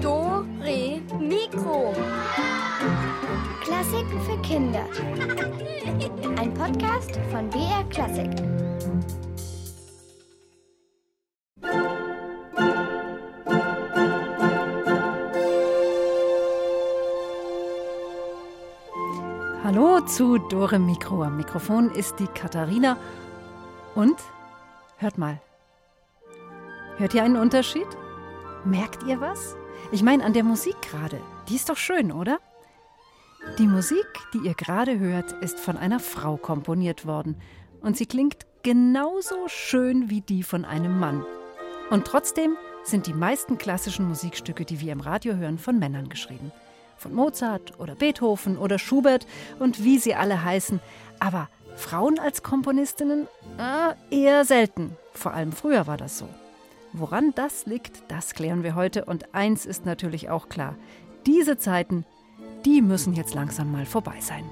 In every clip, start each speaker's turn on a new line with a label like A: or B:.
A: Do, Re, Mikro.
B: Klassiken für Kinder. Ein Podcast von BR Klassik.
C: Hallo zu Dore Mikro. Am Mikrofon ist die Katharina. Und hört mal. Hört ihr einen Unterschied? Merkt ihr was? Ich meine an der Musik gerade. Die ist doch schön, oder? Die Musik, die ihr gerade hört, ist von einer Frau komponiert worden. Und sie klingt genauso schön wie die von einem Mann. Und trotzdem sind die meisten klassischen Musikstücke, die wir im Radio hören, von Männern geschrieben. Von Mozart oder Beethoven oder Schubert und wie sie alle heißen. Aber Frauen als Komponistinnen äh, eher selten. Vor allem früher war das so. Woran das liegt, das klären wir heute. Und eins ist natürlich auch klar. Diese Zeiten, die müssen jetzt langsam mal vorbei sein.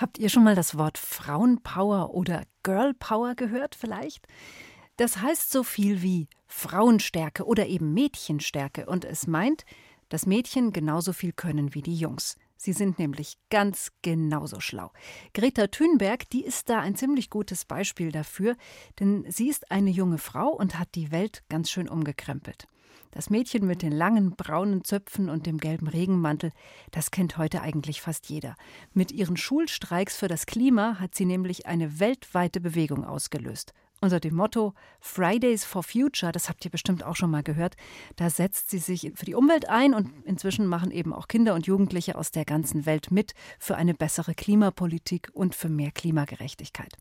C: Habt ihr schon mal das Wort Frauenpower oder Girlpower gehört vielleicht? Das heißt so viel wie Frauenstärke oder eben Mädchenstärke und es meint, dass Mädchen genauso viel können wie die Jungs. Sie sind nämlich ganz genauso schlau. Greta Thunberg, die ist da ein ziemlich gutes Beispiel dafür, denn sie ist eine junge Frau und hat die Welt ganz schön umgekrempelt. Das Mädchen mit den langen braunen Zöpfen und dem gelben Regenmantel, das kennt heute eigentlich fast jeder. Mit ihren Schulstreiks für das Klima hat sie nämlich eine weltweite Bewegung ausgelöst. Unter dem Motto Fridays for Future, das habt ihr bestimmt auch schon mal gehört, da setzt sie sich für die Umwelt ein und inzwischen machen eben auch Kinder und Jugendliche aus der ganzen Welt mit für eine bessere Klimapolitik und für mehr Klimagerechtigkeit.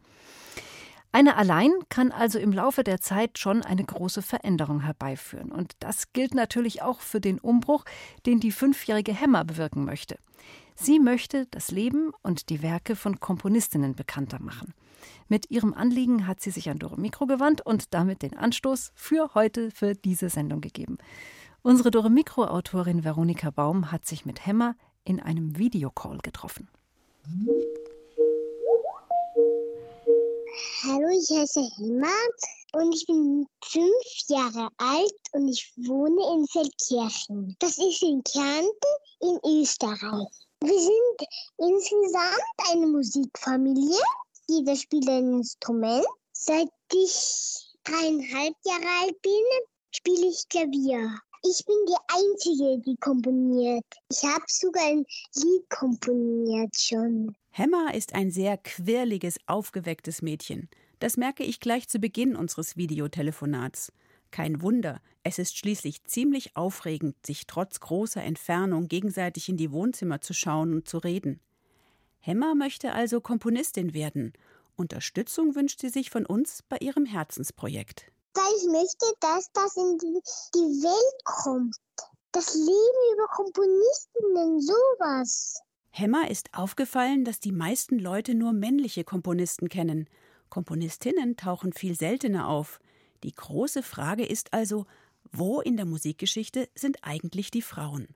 C: Eine allein kann also im Laufe der Zeit schon eine große Veränderung herbeiführen. Und das gilt natürlich auch für den Umbruch, den die fünfjährige Hemmer bewirken möchte. Sie möchte das Leben und die Werke von Komponistinnen bekannter machen. Mit ihrem Anliegen hat sie sich an Dore Mikro gewandt und damit den Anstoß für heute für diese Sendung gegeben. Unsere Dore Mikro-Autorin Veronika Baum hat sich mit Hemmer in einem Videocall getroffen.
D: Hallo, ich heiße Helmut und ich bin fünf Jahre alt und ich wohne in Feldkirchen. Das ist in Kärnten in Österreich. Wir sind insgesamt eine Musikfamilie. Jeder spielt ein Instrument. Seit ich dreieinhalb Jahre alt bin, spiele ich Klavier. Ich bin die Einzige, die komponiert. Ich habe sogar ein Lied komponiert schon.
E: Hemmer ist ein sehr quirliges, aufgewecktes Mädchen. Das merke ich gleich zu Beginn unseres Videotelefonats. Kein Wunder, es ist schließlich ziemlich aufregend, sich trotz großer Entfernung gegenseitig in die Wohnzimmer zu schauen und zu reden. Hemmer möchte also Komponistin werden. Unterstützung wünscht sie sich von uns bei ihrem Herzensprojekt.
D: Ich möchte, dass das in die, die Welt kommt. Das Leben über Komponistinnen, sowas.
E: Hemmer ist aufgefallen, dass die meisten Leute nur männliche Komponisten kennen. Komponistinnen tauchen viel seltener auf. Die große Frage ist also, wo in der Musikgeschichte sind eigentlich die Frauen?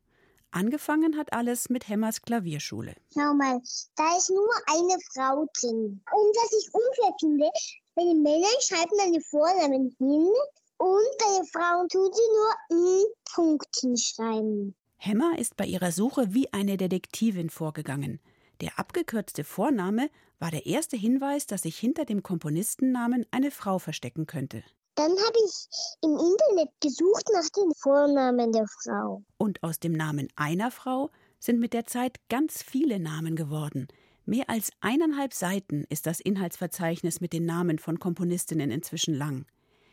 E: Angefangen hat alles mit Hemmers Klavierschule.
D: Schau mal, da ist nur eine Frau drin. Und was ich unfair finde, bei den Männern schreibt man die Vornamen hin und bei den Frauen tut sie nur ein Punkt hinschreiben.
E: Hemmer ist bei ihrer Suche wie eine Detektivin vorgegangen. Der abgekürzte Vorname war der erste Hinweis, dass sich hinter dem Komponistennamen eine Frau verstecken könnte.
D: Dann habe ich im Internet gesucht nach dem Vornamen der Frau.
E: Und aus dem Namen einer Frau sind mit der Zeit ganz viele Namen geworden. Mehr als eineinhalb Seiten ist das Inhaltsverzeichnis mit den Namen von Komponistinnen inzwischen lang.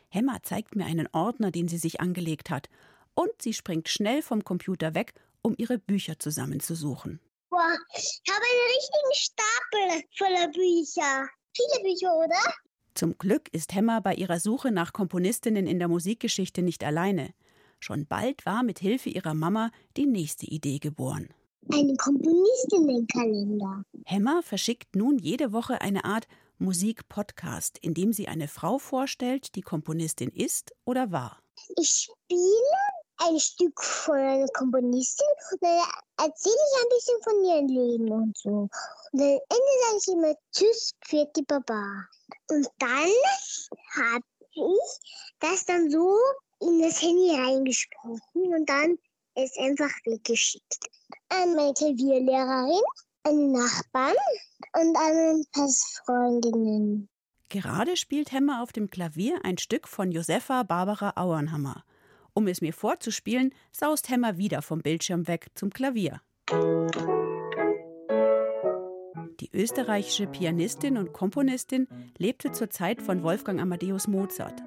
E: Hemmer zeigt mir einen Ordner, den sie sich angelegt hat, und sie springt schnell vom Computer weg, um ihre Bücher zusammenzusuchen.
D: Boah, ich habe einen richtigen Stapel voller Bücher. Viele Bücher, oder?
E: Zum Glück ist Hemmer bei ihrer Suche nach Komponistinnen in der Musikgeschichte nicht alleine. Schon bald war mit Hilfe ihrer Mama die nächste Idee geboren.
D: einen Komponistinnenkalender.
E: Hemmer verschickt nun jede Woche eine Art Musik-Podcast, in dem sie eine Frau vorstellt, die Komponistin ist oder war.
D: Ich spiele ein Stück von einer Komponistin und dann erzähle ich ein bisschen von ihrem Leben und so. Und am Ende sage ich immer Tschüss, für die Baba. Und dann habe ich das dann so in das Handy reingesprochen und dann ist einfach weggeschickt. An meine Klavierlehrerin, an Nachbarn und an ein Freundinnen.
E: Gerade spielt Hemmer auf dem Klavier ein Stück von Josefa Barbara Auernhammer. Um es mir vorzuspielen, saust Hemmer wieder vom Bildschirm weg zum Klavier. Die österreichische Pianistin und Komponistin lebte zur Zeit von Wolfgang Amadeus Mozart.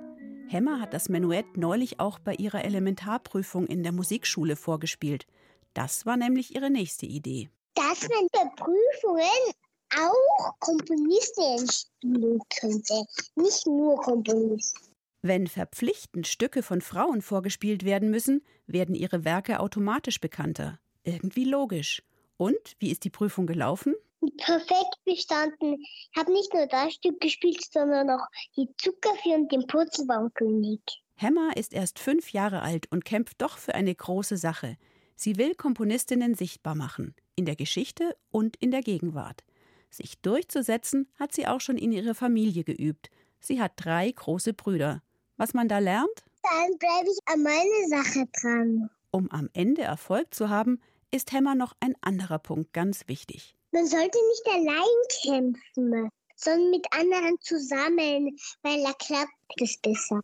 E: Hemmer hat das Menuett neulich auch bei ihrer Elementarprüfung in der Musikschule vorgespielt. Das war nämlich ihre nächste Idee.
D: Dass man bei Prüfungen auch Komponistin spielen könnte, nicht nur Komponisten.
E: Wenn verpflichtend Stücke von Frauen vorgespielt werden müssen, werden ihre Werke automatisch bekannter. Irgendwie logisch. Und wie ist die Prüfung gelaufen?
D: Perfekt bestanden. Ich habe nicht nur das Stück gespielt, sondern auch die Zuckerfee und den Purzelbaumkönig.
E: Hemmer ist erst fünf Jahre alt und kämpft doch für eine große Sache. Sie will Komponistinnen sichtbar machen, in der Geschichte und in der Gegenwart. Sich durchzusetzen hat sie auch schon in ihrer Familie geübt. Sie hat drei große Brüder. Was man da lernt?
D: Dann bleibe ich an meine Sache dran.
E: Um am Ende Erfolg zu haben, ist Hemmer noch ein anderer Punkt ganz wichtig.
D: Man sollte nicht allein kämpfen, sondern mit anderen zusammen, weil da klappt es besser.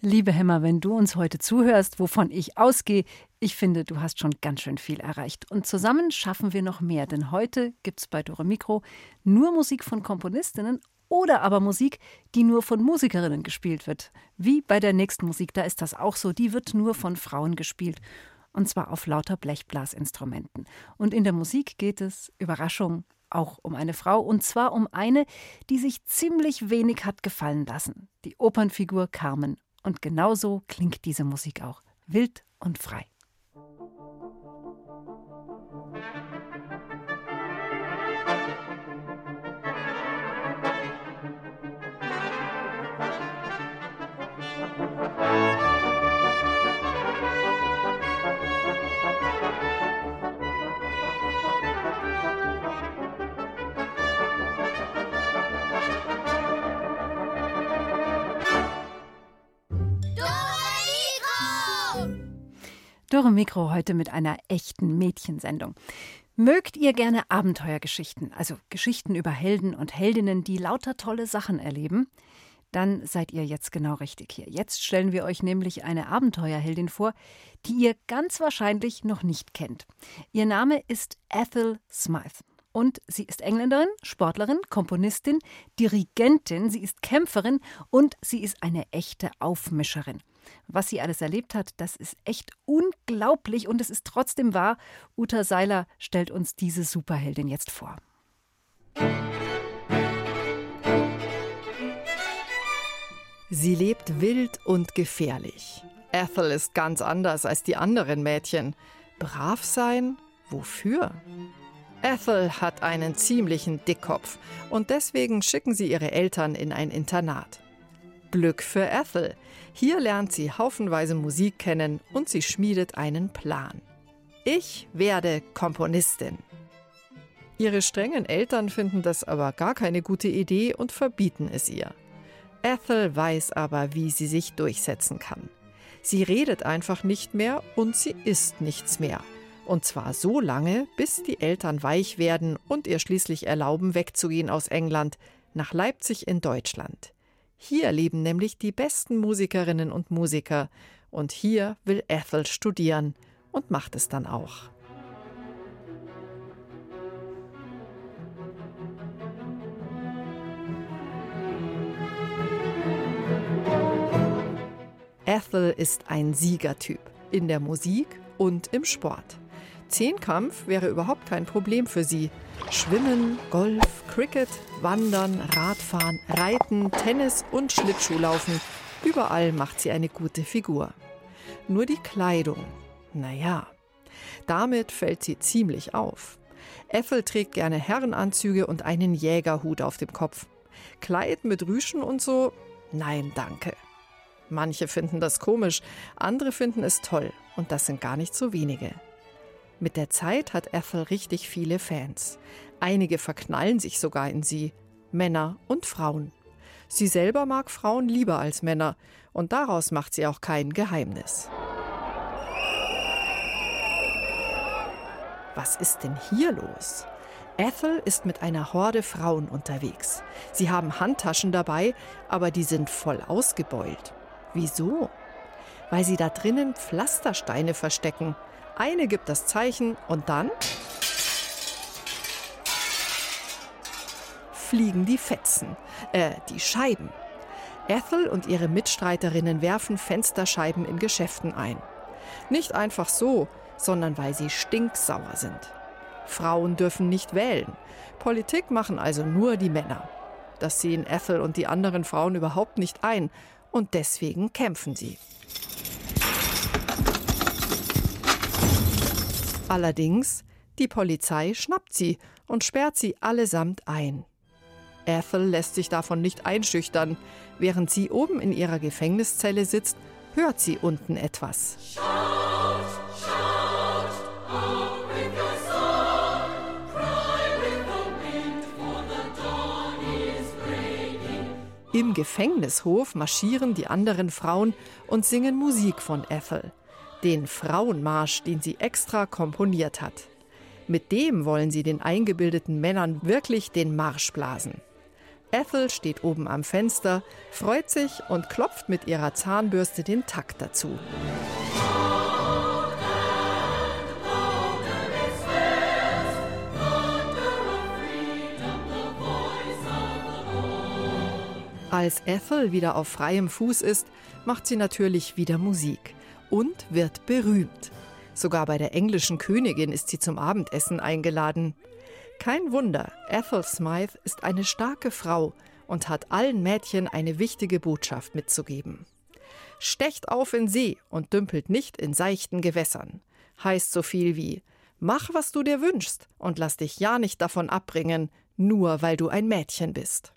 C: Liebe Hemmer, wenn du uns heute zuhörst, wovon ich ausgehe, ich finde, du hast schon ganz schön viel erreicht. Und zusammen schaffen wir noch mehr, denn heute gibt es bei Dora Mikro nur Musik von Komponistinnen oder aber Musik, die nur von Musikerinnen gespielt wird. Wie bei der nächsten Musik, da ist das auch so, die wird nur von Frauen gespielt. Und zwar auf lauter Blechblasinstrumenten. Und in der Musik geht es, Überraschung, auch um eine Frau, und zwar um eine, die sich ziemlich wenig hat gefallen lassen, die Opernfigur Carmen. Und genauso klingt diese Musik auch, wild und frei. Dore Mikro heute mit einer echten Mädchensendung. Mögt ihr gerne Abenteuergeschichten, also Geschichten über Helden und Heldinnen, die lauter tolle Sachen erleben? Dann seid ihr jetzt genau richtig hier. Jetzt stellen wir euch nämlich eine Abenteuerheldin vor, die ihr ganz wahrscheinlich noch nicht kennt. Ihr Name ist Ethel Smythe. Und sie ist Engländerin, Sportlerin, Komponistin, Dirigentin, sie ist Kämpferin und sie ist eine echte Aufmischerin. Was sie alles erlebt hat, das ist echt unglaublich und es ist trotzdem wahr. Uta Seiler stellt uns diese Superheldin jetzt vor.
F: Sie lebt wild und gefährlich. Ethel ist ganz anders als die anderen Mädchen. Brav sein? Wofür? Ethel hat einen ziemlichen Dickkopf und deswegen schicken sie ihre Eltern in ein Internat. Glück für Ethel. Hier lernt sie haufenweise Musik kennen und sie schmiedet einen Plan. Ich werde Komponistin. Ihre strengen Eltern finden das aber gar keine gute Idee und verbieten es ihr. Ethel weiß aber, wie sie sich durchsetzen kann. Sie redet einfach nicht mehr und sie isst nichts mehr. Und zwar so lange, bis die Eltern weich werden und ihr schließlich erlauben, wegzugehen aus England nach Leipzig in Deutschland. Hier leben nämlich die besten Musikerinnen und Musiker. Und hier will Ethel studieren und macht es dann auch. Ethel ist ein Siegertyp in der Musik und im Sport. Zehnkampf wäre überhaupt kein Problem für sie. Schwimmen, Golf, Cricket, Wandern, Radfahren, Reiten, Tennis und Schlittschuhlaufen. Überall macht sie eine gute Figur. Nur die Kleidung. Naja. Damit fällt sie ziemlich auf. Ethel trägt gerne Herrenanzüge und einen Jägerhut auf dem Kopf. Kleid mit Rüschen und so? Nein, danke. Manche finden das komisch, andere finden es toll und das sind gar nicht so wenige. Mit der Zeit hat Ethel richtig viele Fans. Einige verknallen sich sogar in sie, Männer und Frauen. Sie selber mag Frauen lieber als Männer und daraus macht sie auch kein Geheimnis. Was ist denn hier los? Ethel ist mit einer Horde Frauen unterwegs. Sie haben Handtaschen dabei, aber die sind voll ausgebeult. Wieso? Weil sie da drinnen Pflastersteine verstecken eine gibt das Zeichen und dann fliegen die Fetzen, äh, die Scheiben. Ethel und ihre Mitstreiterinnen werfen Fensterscheiben in Geschäften ein. Nicht einfach so, sondern weil sie stinksauer sind. Frauen dürfen nicht wählen. Politik machen also nur die Männer. Das sehen Ethel und die anderen Frauen überhaupt nicht ein und deswegen kämpfen sie. Allerdings, die Polizei schnappt sie und sperrt sie allesamt ein. Ethel lässt sich davon nicht einschüchtern. Während sie oben in ihrer Gefängniszelle sitzt, hört sie unten etwas. Im Gefängnishof marschieren die anderen Frauen und singen Musik von Ethel den Frauenmarsch, den sie extra komponiert hat. Mit dem wollen sie den eingebildeten Männern wirklich den Marsch blasen. Ethel steht oben am Fenster, freut sich und klopft mit ihrer Zahnbürste den Takt dazu. Als Ethel wieder auf freiem Fuß ist, macht sie natürlich wieder Musik und wird berühmt. Sogar bei der englischen Königin ist sie zum Abendessen eingeladen. Kein Wunder, Ethel Smythe ist eine starke Frau und hat allen Mädchen eine wichtige Botschaft mitzugeben. Stecht auf in See und dümpelt nicht in seichten Gewässern. Heißt so viel wie Mach, was du dir wünschst und lass dich ja nicht davon abbringen, nur weil du ein Mädchen bist.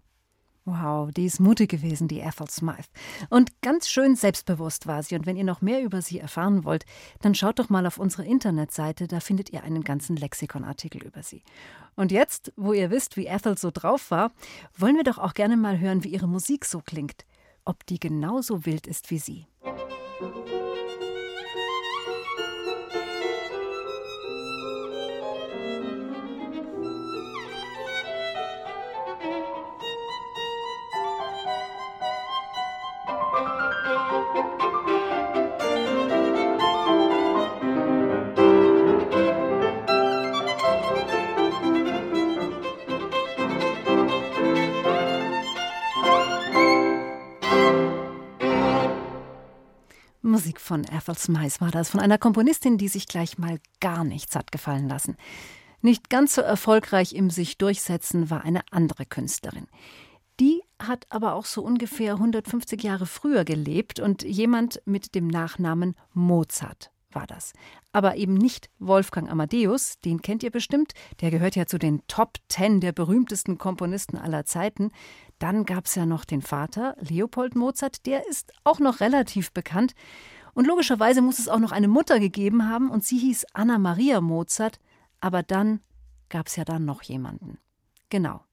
C: Wow, die ist mutig gewesen, die Ethel Smythe. Und ganz schön selbstbewusst war sie. Und wenn ihr noch mehr über sie erfahren wollt, dann schaut doch mal auf unsere Internetseite, da findet ihr einen ganzen Lexikonartikel über sie. Und jetzt, wo ihr wisst, wie Ethel so drauf war, wollen wir doch auch gerne mal hören, wie ihre Musik so klingt. Ob die genauso wild ist wie sie. Musik von Ethel Smythe war das, von einer Komponistin, die sich gleich mal gar nichts hat gefallen lassen. Nicht ganz so erfolgreich im sich durchsetzen war eine andere Künstlerin. Die hat aber auch so ungefähr 150 Jahre früher gelebt und jemand mit dem Nachnamen Mozart war das. Aber eben nicht Wolfgang Amadeus, den kennt ihr bestimmt, der gehört ja zu den Top Ten der berühmtesten Komponisten aller Zeiten. Dann gab es ja noch den Vater, Leopold Mozart, der ist auch noch relativ bekannt. Und logischerweise muss es auch noch eine Mutter gegeben haben, und sie hieß Anna Maria Mozart. Aber dann gab es ja dann noch jemanden. Genau,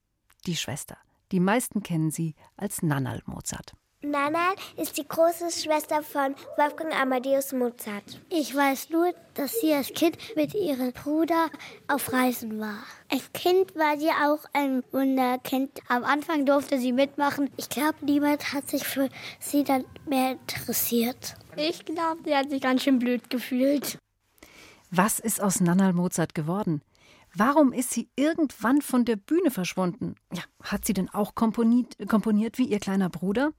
C: die Schwester. Die meisten kennen sie als Nannal Mozart.
G: Nannal ist die große Schwester von Wolfgang Amadeus Mozart.
H: Ich weiß nur, dass sie als Kind mit ihrem Bruder auf Reisen war. Als Kind war sie auch ein Wunderkind. Am Anfang durfte sie mitmachen. Ich glaube, niemand hat sich für sie dann mehr interessiert.
I: Ich glaube, sie hat sich ganz schön blöd gefühlt.
C: Was ist aus Nannal Mozart geworden? Warum ist sie irgendwann von der Bühne verschwunden? Ja, hat sie denn auch komponiert, komponiert wie ihr kleiner Bruder?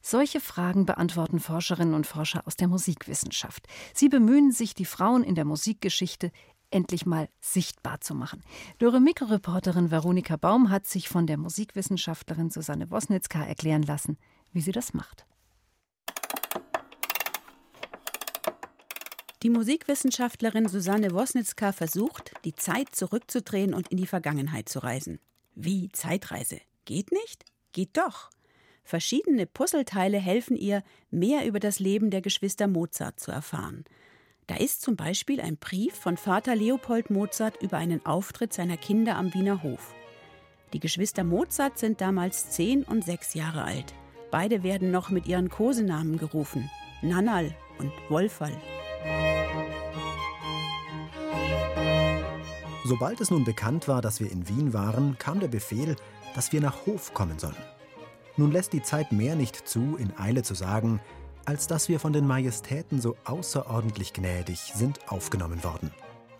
C: Solche Fragen beantworten Forscherinnen und Forscher aus der Musikwissenschaft. Sie bemühen sich, die Frauen in der Musikgeschichte endlich mal sichtbar zu machen. Dore Mikroreporterin Veronika Baum hat sich von der Musikwissenschaftlerin Susanne Wosnitzka erklären lassen, wie sie das macht.
E: Die Musikwissenschaftlerin Susanne Wosnitzka versucht, die Zeit zurückzudrehen und in die Vergangenheit zu reisen. Wie Zeitreise? Geht nicht? Geht doch. Verschiedene Puzzleteile helfen ihr, mehr über das Leben der Geschwister Mozart zu erfahren. Da ist zum Beispiel ein Brief von Vater Leopold Mozart über einen Auftritt seiner Kinder am Wiener Hof. Die Geschwister Mozart sind damals zehn und sechs Jahre alt. Beide werden noch mit ihren Kosenamen gerufen: Nannal und Wolferl.
J: Sobald es nun bekannt war, dass wir in Wien waren, kam der Befehl, dass wir nach Hof kommen sollen. Nun lässt die Zeit mehr nicht zu, in Eile zu sagen, als dass wir von den Majestäten so außerordentlich gnädig sind aufgenommen worden.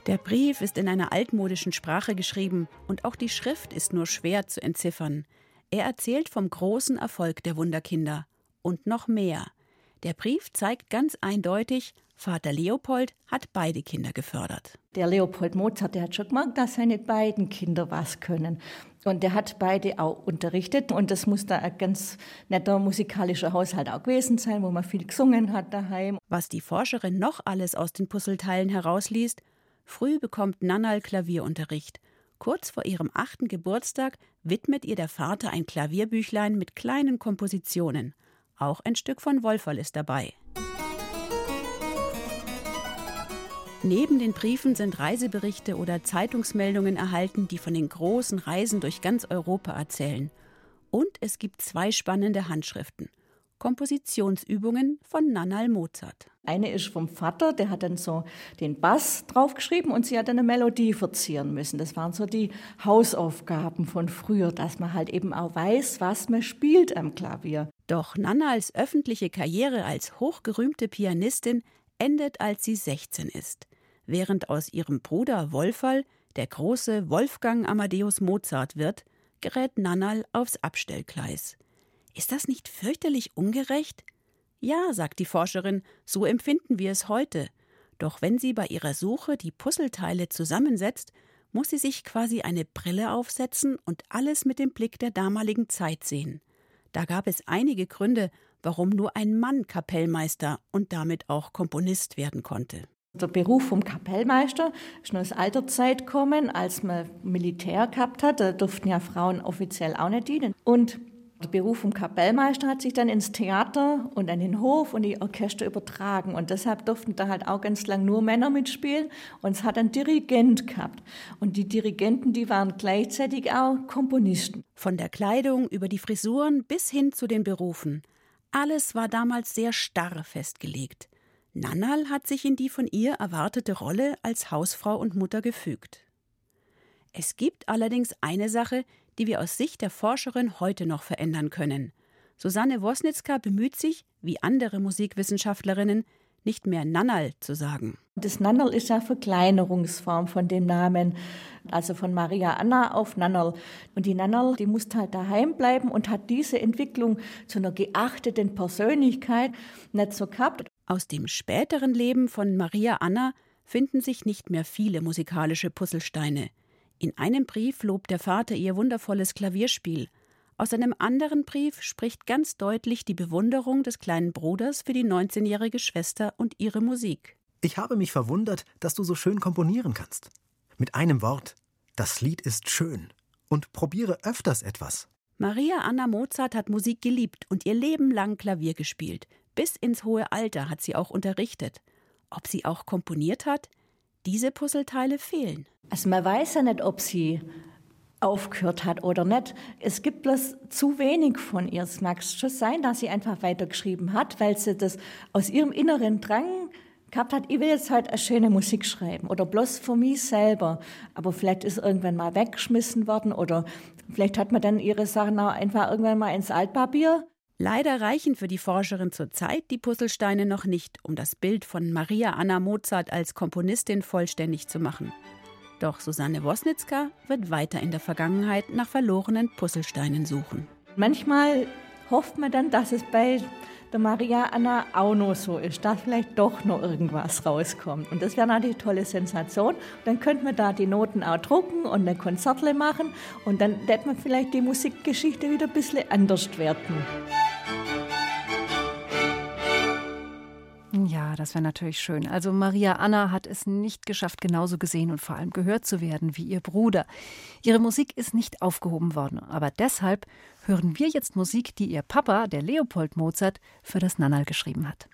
E: Der Brief ist in einer altmodischen Sprache geschrieben und auch die Schrift ist nur schwer zu entziffern. Er erzählt vom großen Erfolg der Wunderkinder. Und noch mehr. Der Brief zeigt ganz eindeutig, Vater Leopold hat beide Kinder gefördert.
K: Der Leopold Mozart, der hat schon gemerkt, dass seine beiden Kinder was können. Und der hat beide auch unterrichtet und das muss da ein ganz netter musikalischer Haushalt auch gewesen sein, wo man viel gesungen hat daheim.
E: Was die Forscherin noch alles aus den Puzzleteilen herausliest, früh bekommt Nannal Klavierunterricht. Kurz vor ihrem achten Geburtstag widmet ihr der Vater ein Klavierbüchlein mit kleinen Kompositionen. Auch ein Stück von Wolferl ist dabei. Neben den Briefen sind Reiseberichte oder Zeitungsmeldungen erhalten, die von den großen Reisen durch ganz Europa erzählen. Und es gibt zwei spannende Handschriften. Kompositionsübungen von Nannal Mozart.
K: Eine ist vom Vater, der hat dann so den Bass draufgeschrieben und sie hat eine Melodie verzieren müssen. Das waren so die Hausaufgaben von früher, dass man halt eben auch weiß, was man spielt am Klavier.
E: Doch Nannals öffentliche Karriere als hochgerühmte Pianistin endet, als sie 16 ist während aus ihrem Bruder Wolferl der große Wolfgang Amadeus Mozart wird, gerät Nannal aufs Abstellgleis. Ist das nicht fürchterlich ungerecht? Ja, sagt die Forscherin, so empfinden wir es heute. Doch wenn sie bei ihrer Suche die Puzzleteile zusammensetzt, muss sie sich quasi eine Brille aufsetzen und alles mit dem Blick der damaligen Zeit sehen. Da gab es einige Gründe, warum nur ein Mann Kapellmeister und damit auch Komponist werden konnte.
K: Der Beruf vom Kapellmeister ist noch aus alter Zeit gekommen, als man Militär gehabt hat. Da durften ja Frauen offiziell auch nicht dienen. Und Beruf vom Kapellmeister hat sich dann ins Theater und an den Hof und die Orchester übertragen. Und deshalb durften da halt auch ganz lang nur Männer mitspielen. Und es hat einen Dirigent gehabt. Und die Dirigenten, die waren gleichzeitig auch Komponisten.
E: Von der Kleidung über die Frisuren bis hin zu den Berufen. Alles war damals sehr starr festgelegt. Nannal hat sich in die von ihr erwartete Rolle als Hausfrau und Mutter gefügt. Es gibt allerdings eine Sache, die wir aus Sicht der Forscherin heute noch verändern können. Susanne Wosnitzka bemüht sich, wie andere Musikwissenschaftlerinnen, nicht mehr Nannal zu sagen.
K: Das Nannal ist ja Verkleinerungsform von dem Namen, also von Maria Anna auf Nannal. Und die Nannal, die musste halt daheim bleiben und hat diese Entwicklung zu einer geachteten Persönlichkeit nicht so gehabt.
E: Aus dem späteren Leben von Maria Anna finden sich nicht mehr viele musikalische Puzzlesteine. In einem Brief lobt der Vater ihr wundervolles Klavierspiel. Aus einem anderen Brief spricht ganz deutlich die Bewunderung des kleinen Bruders für die 19-jährige Schwester und ihre Musik.
J: Ich habe mich verwundert, dass du so schön komponieren kannst. Mit einem Wort, das Lied ist schön. Und probiere öfters etwas.
E: Maria Anna Mozart hat Musik geliebt und ihr Leben lang Klavier gespielt. Bis ins hohe Alter hat sie auch unterrichtet. Ob sie auch komponiert hat? Diese Puzzleteile fehlen.
K: Also man weiß ja nicht, ob sie aufgehört hat oder nicht. Es gibt bloß zu wenig von ihr. Es mag schon sein, dass sie einfach weitergeschrieben hat, weil sie das aus ihrem inneren Drang gehabt hat, ich will jetzt halt eine schöne Musik schreiben oder bloß für mich selber. Aber vielleicht ist irgendwann mal weggeschmissen worden oder vielleicht hat man dann ihre Sachen auch einfach irgendwann mal ins Altpapier
E: Leider reichen für die Forscherin zurzeit die Puzzlesteine noch nicht, um das Bild von Maria Anna Mozart als Komponistin vollständig zu machen. Doch Susanne Wosnitzka wird weiter in der Vergangenheit nach verlorenen Puzzlesteinen suchen.
K: Manchmal hofft man dann, dass es bei der Maria Anna auch noch so ist, dass vielleicht doch noch irgendwas rauskommt. Und das wäre natürlich eine tolle Sensation. Dann könnte man da die Noten auch drucken und ein Konzertle machen und dann hätte man vielleicht die Musikgeschichte wieder ein bisschen anders werten.
C: Ja, das wäre natürlich schön. Also Maria Anna hat es nicht geschafft, genauso gesehen und vor allem gehört zu werden wie ihr Bruder. Ihre Musik ist nicht aufgehoben worden, aber deshalb hören wir jetzt Musik, die ihr Papa, der Leopold Mozart, für das Nannal geschrieben hat.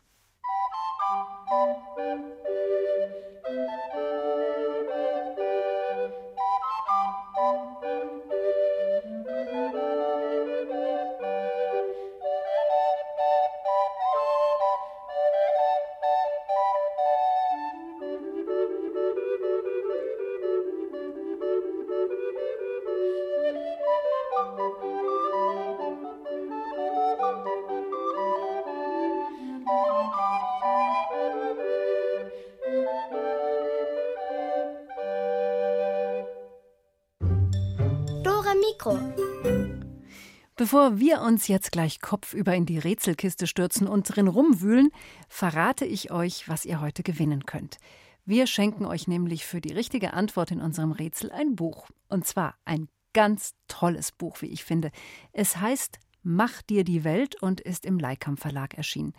C: Bevor wir uns jetzt gleich kopfüber in die Rätselkiste stürzen und drin rumwühlen, verrate ich euch, was ihr heute gewinnen könnt. Wir schenken euch nämlich für die richtige Antwort in unserem Rätsel ein Buch. Und zwar ein ganz tolles Buch, wie ich finde. Es heißt Mach dir die Welt und ist im Leikam Verlag erschienen.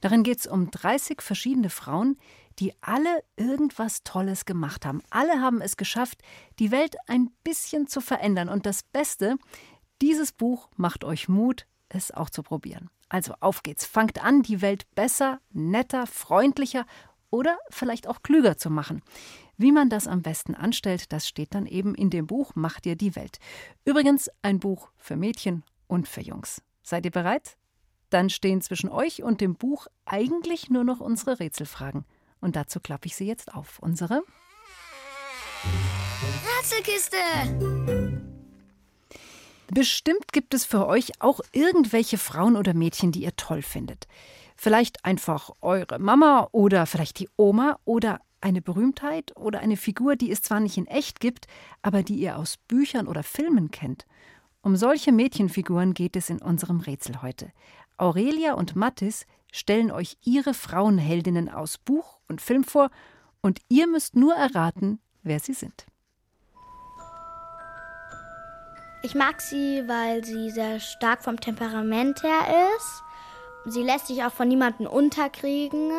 C: Darin geht es um 30 verschiedene Frauen, die alle irgendwas Tolles gemacht haben. Alle haben es geschafft, die Welt ein bisschen zu verändern. Und das Beste, dieses Buch macht euch Mut, es auch zu probieren. Also auf geht's. Fangt an, die Welt besser, netter, freundlicher oder vielleicht auch klüger zu machen. Wie man das am besten anstellt, das steht dann eben in dem Buch Macht dir die Welt. Übrigens ein Buch für Mädchen und für Jungs. Seid ihr bereit? Dann stehen zwischen euch und dem Buch eigentlich nur noch unsere Rätselfragen. Und dazu klappe ich sie jetzt auf. Unsere
A: Rätselkiste!
C: Bestimmt gibt es für euch auch irgendwelche Frauen oder Mädchen, die ihr toll findet. Vielleicht einfach eure Mama oder vielleicht die Oma oder eine Berühmtheit oder eine Figur, die es zwar nicht in echt gibt, aber die ihr aus Büchern oder Filmen kennt. Um solche Mädchenfiguren geht es in unserem Rätsel heute. Aurelia und Mattis stellen euch ihre Frauenheldinnen aus Buch und Film vor und ihr müsst nur erraten, wer sie sind.
I: Ich mag sie, weil sie sehr stark vom Temperament her ist. Sie lässt sich auch von niemandem unterkriegen.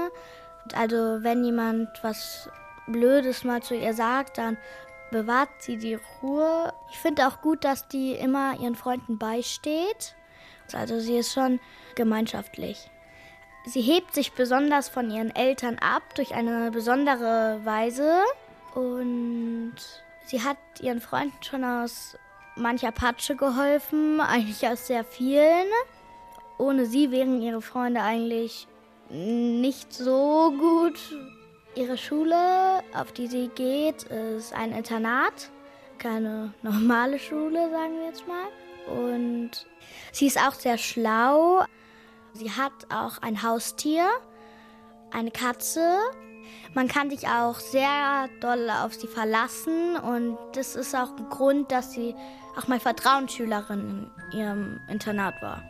I: Also wenn jemand was Blödes mal zu ihr sagt, dann bewahrt sie die Ruhe. Ich finde auch gut, dass die immer ihren Freunden beisteht. Also sie ist schon gemeinschaftlich. Sie hebt sich besonders von ihren Eltern ab durch eine besondere Weise und sie hat ihren Freunden schon aus mancher Patsche geholfen, eigentlich aus sehr vielen. Ohne sie wären ihre Freunde eigentlich nicht so gut. Ihre Schule, auf die sie geht, ist ein Internat, keine normale Schule, sagen wir jetzt mal. Und sie ist auch sehr schlau. Sie hat auch ein Haustier, eine Katze. Man kann sich auch sehr doll auf sie verlassen und das ist auch ein Grund, dass sie auch mal Vertrauensschülerin in ihrem Internat war.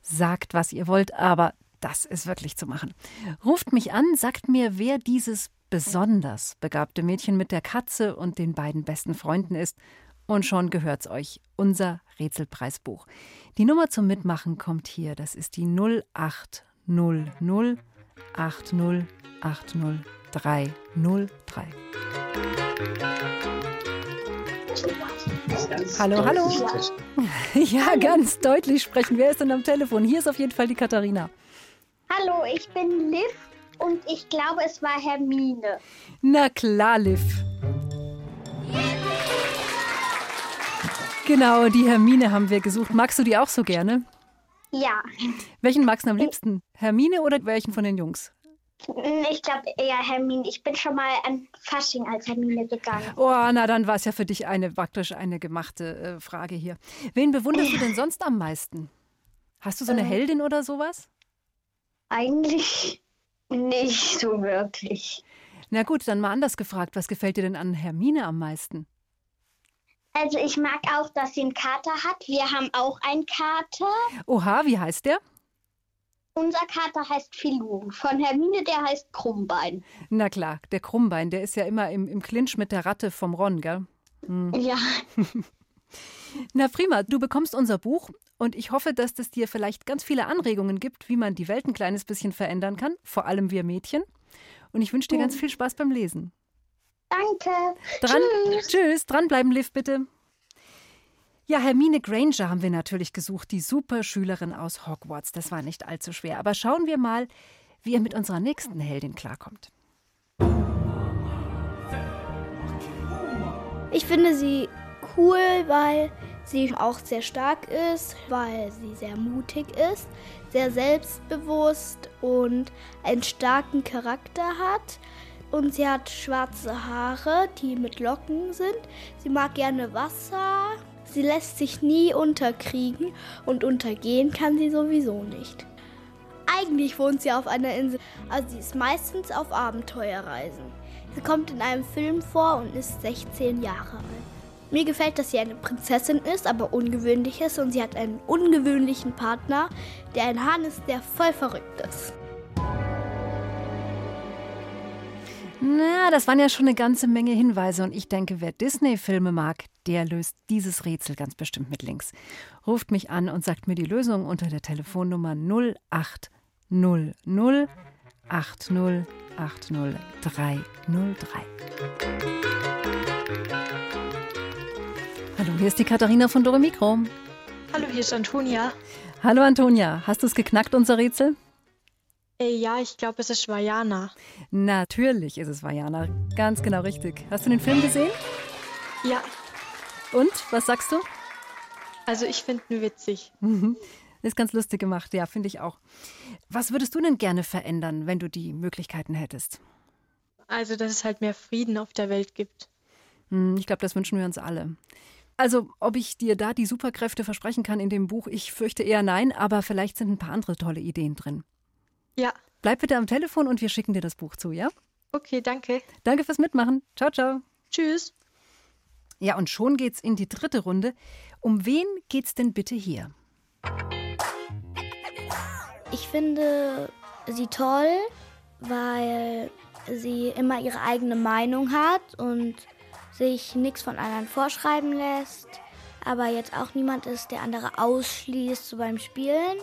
C: Sagt, was ihr wollt, aber das ist wirklich zu machen. Ruft mich an, sagt mir, wer dieses besonders begabte Mädchen mit der Katze und den beiden besten Freunden ist. Und schon gehört's euch, unser Rätselpreisbuch. Die Nummer zum Mitmachen kommt hier. Das ist die 0800 8080303. Hallo, hallo. Ja, ganz deutlich sprechen. Wer ist denn am Telefon? Hier ist auf jeden Fall die Katharina.
L: Hallo, ich bin Liv und ich glaube, es war Hermine.
C: Na klar, Liv. Genau, die Hermine haben wir gesucht. Magst du die auch so gerne?
L: Ja.
C: Welchen magst du am liebsten? Hermine oder welchen von den Jungs?
L: Ich glaube eher Hermine. Ich bin schon mal an Fasching als Hermine gegangen.
C: Oh, na dann war es ja für dich eine praktisch eine gemachte äh, Frage hier. Wen bewunderst du denn sonst am meisten? Hast du so eine äh, Heldin oder sowas?
L: Eigentlich nicht so wirklich.
C: Na gut, dann mal anders gefragt. Was gefällt dir denn an Hermine am meisten?
L: Also ich mag auch, dass sie einen Kater hat. Wir haben auch einen Kater.
C: Oha, wie heißt der?
L: Unser Kater heißt Filou. Von Hermine, der heißt Krummbein.
C: Na klar, der Krummbein, der ist ja immer im, im Clinch mit der Ratte vom Ron, gell?
L: Hm. Ja.
C: Na prima, du bekommst unser Buch und ich hoffe, dass es dir vielleicht ganz viele Anregungen gibt, wie man die Welt ein kleines bisschen verändern kann, vor allem wir Mädchen. Und ich wünsche dir ganz viel Spaß beim Lesen.
L: Danke.
C: Dran, tschüss. tschüss. Dranbleiben, Liv, bitte. Ja, Hermine Granger haben wir natürlich gesucht, die Superschülerin aus Hogwarts. Das war nicht allzu schwer. Aber schauen wir mal, wie er mit unserer nächsten Heldin klarkommt.
I: Ich finde sie cool, weil sie auch sehr stark ist, weil sie sehr mutig ist, sehr selbstbewusst und einen starken Charakter hat. Und sie hat schwarze Haare, die mit Locken sind. Sie mag gerne Wasser. Sie lässt sich nie unterkriegen und untergehen kann sie sowieso nicht. Eigentlich wohnt sie auf einer Insel, also sie ist meistens auf Abenteuerreisen. Sie kommt in einem Film vor und ist 16 Jahre alt. Mir gefällt, dass sie eine Prinzessin ist, aber ungewöhnlich ist und sie hat einen ungewöhnlichen Partner, der ein Hahn ist, der voll verrückt ist.
C: Na, das waren ja schon eine ganze Menge Hinweise und ich denke, wer Disney-Filme mag, der löst dieses Rätsel ganz bestimmt mit links. Ruft mich an und sagt mir die Lösung unter der Telefonnummer 0800 80 80 303. Hallo, hier ist die Katharina von Dore Mikro.
M: Hallo, hier ist Antonia.
C: Hallo Antonia, hast du es geknackt, unser Rätsel?
M: Äh, ja, ich glaube, es ist Vajana.
C: Natürlich ist es Vajana. Ganz genau richtig. Hast du den Film gesehen?
M: Ja.
C: Und, was sagst du?
M: Also ich finde ihn witzig.
C: Mhm. Ist ganz lustig gemacht, ja, finde ich auch. Was würdest du denn gerne verändern, wenn du die Möglichkeiten hättest?
M: Also, dass es halt mehr Frieden auf der Welt gibt.
C: Hm, ich glaube, das wünschen wir uns alle. Also, ob ich dir da die Superkräfte versprechen kann in dem Buch, ich fürchte eher nein, aber vielleicht sind ein paar andere tolle Ideen drin.
M: Ja.
C: Bleib bitte am Telefon und wir schicken dir das Buch zu, ja?
M: Okay, danke.
C: Danke fürs Mitmachen. Ciao, ciao.
M: Tschüss.
C: Ja, und schon geht's in die dritte Runde. Um wen geht's denn bitte hier?
I: Ich finde sie toll, weil sie immer ihre eigene Meinung hat und sich nichts von anderen vorschreiben lässt, aber jetzt auch niemand ist, der andere ausschließt so beim Spielen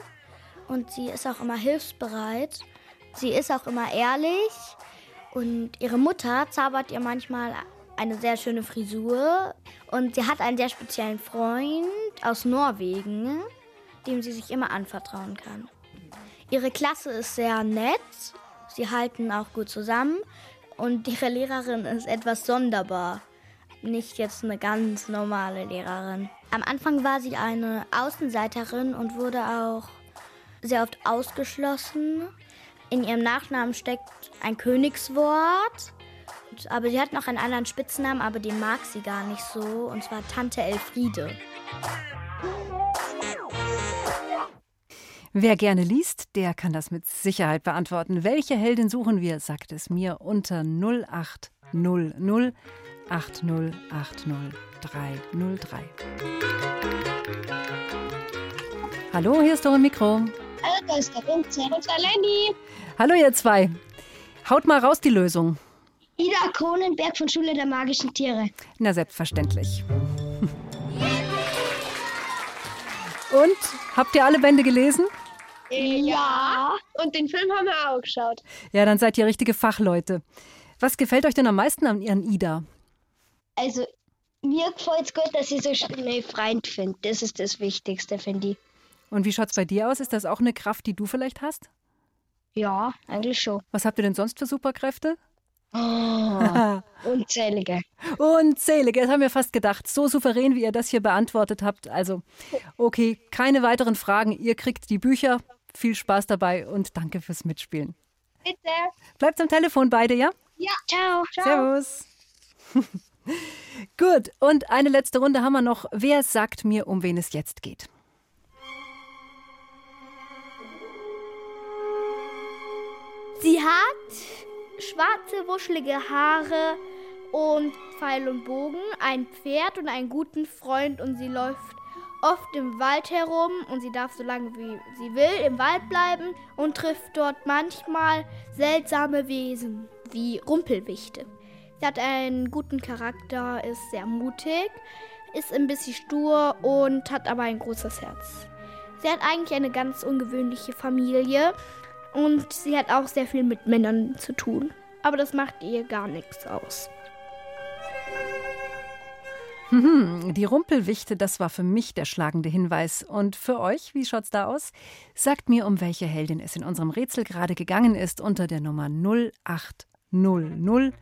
I: und sie ist auch immer hilfsbereit. Sie ist auch immer ehrlich und ihre Mutter zaubert ihr manchmal eine sehr schöne Frisur und sie hat einen sehr speziellen Freund aus Norwegen, dem sie sich immer anvertrauen kann. Ihre Klasse ist sehr nett, sie halten auch gut zusammen und ihre Lehrerin ist etwas sonderbar. Nicht jetzt eine ganz normale Lehrerin. Am Anfang war sie eine Außenseiterin und wurde auch sehr oft ausgeschlossen. In ihrem Nachnamen steckt ein Königswort. Aber sie hat noch einen anderen Spitznamen, aber den mag sie gar nicht so. Und zwar Tante Elfriede.
C: Wer gerne liest, der kann das mit Sicherheit beantworten. Welche Heldin suchen wir, sagt es mir unter 0800 8080303. Hallo, hier ist eure Mikro.
N: Hallo, da ist der Winzer und der Lenny.
C: Hallo, ihr zwei. Haut mal raus die Lösung.
N: Ida Kronenberg von Schule der magischen Tiere.
C: Na, selbstverständlich. Und habt ihr alle Bände gelesen?
N: Ja. Und den Film haben wir auch geschaut.
C: Ja, dann seid ihr richtige Fachleute. Was gefällt euch denn am meisten an ihren Ida?
N: Also, mir gefällt es gut, dass ich so schnell Freund finde. Das ist das Wichtigste, finde ich.
C: Und wie schaut es bei dir aus? Ist das auch eine Kraft, die du vielleicht
N: Ja, eigentlich schon.
C: Was habt ihr denn sonst für Superkräfte?
N: Oh, unzählige.
C: Unzählige, das haben wir fast gedacht. So souverän, wie ihr das hier beantwortet habt. Also, okay, keine weiteren Fragen. Ihr kriegt die Bücher. Viel Spaß dabei und danke fürs Mitspielen.
N: Bitte.
C: Bleibt am Telefon beide, ja?
N: Ja, ciao. ciao.
C: Servus. Gut, und eine letzte Runde haben wir noch. Wer sagt mir, um wen es jetzt geht?
I: Sie hat schwarze, wuschelige Haare und Pfeil und Bogen, ein Pferd und einen guten Freund und sie läuft oft im Wald herum und sie darf so lange wie sie will im Wald bleiben und trifft dort manchmal seltsame Wesen wie Rumpelwichte. Sie hat einen guten Charakter, ist sehr mutig, ist ein bisschen stur und hat aber ein großes Herz. Sie hat eigentlich eine ganz ungewöhnliche Familie und sie hat auch sehr viel mit Männern zu tun. Aber das macht ihr gar nichts aus.
C: Mhm, die Rumpelwichte, das war für mich der schlagende Hinweis. Und für euch, wie schaut's da aus? Sagt mir, um welche Heldin es in unserem Rätsel gerade gegangen ist unter der Nummer 0800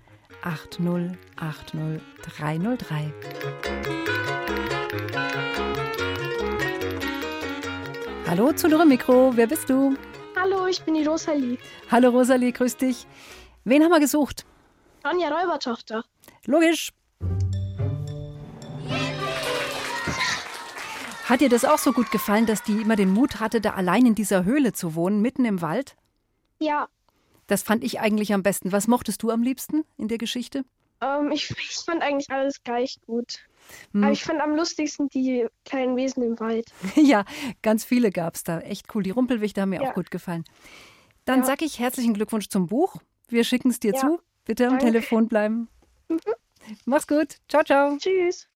C: 8080303. Hallo zu Dürre Mikro, wer bist du?
M: Hallo, ich bin die Rosalie.
C: Hallo Rosalie, grüß dich. Wen haben wir gesucht?
M: Ronja Räubertochter.
C: Logisch. Hat dir das auch so gut gefallen, dass die immer den Mut hatte, da allein in dieser Höhle zu wohnen, mitten im Wald?
M: Ja.
C: Das fand ich eigentlich am besten. Was mochtest du am liebsten in der Geschichte?
M: Ähm, ich, ich, fand eigentlich alles gleich gut. Hm. Aber ich fand am lustigsten die kleinen Wesen im Wald.
C: ja, ganz viele gab es da. Echt cool. Die Rumpelwichte haben mir ja. auch gut gefallen. Dann ja. sag ich herzlichen Glückwunsch zum Buch. Wir schicken es dir ja. zu. Bitte am Danke. Telefon bleiben. Mhm. Mach's gut. Ciao, ciao.
M: Tschüss.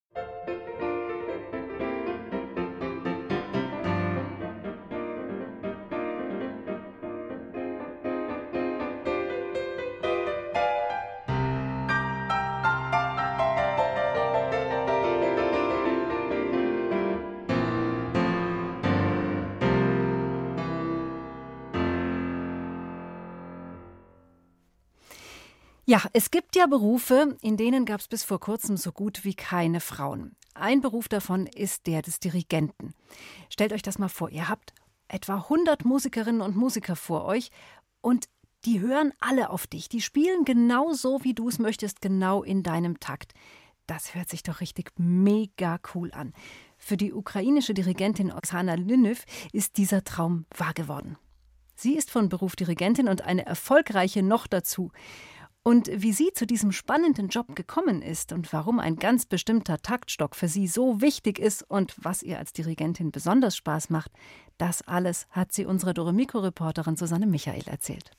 C: Ja, es gibt ja Berufe, in denen gab es bis vor kurzem so gut wie keine Frauen. Ein Beruf davon ist der des Dirigenten. Stellt euch das mal vor, ihr habt etwa 100 Musikerinnen und Musiker vor euch und die hören alle auf dich. Die spielen genau so, wie du es möchtest, genau in deinem Takt. Das hört sich doch richtig mega cool an. Für die ukrainische Dirigentin Oksana Lynev ist dieser Traum wahr geworden. Sie ist von Beruf Dirigentin und eine erfolgreiche noch dazu. Und wie sie zu diesem spannenden Job gekommen ist und warum ein ganz bestimmter Taktstock für sie so wichtig ist und was ihr als Dirigentin besonders Spaß macht, das alles hat sie unserer Doremiko-Reporterin Susanne Michael erzählt.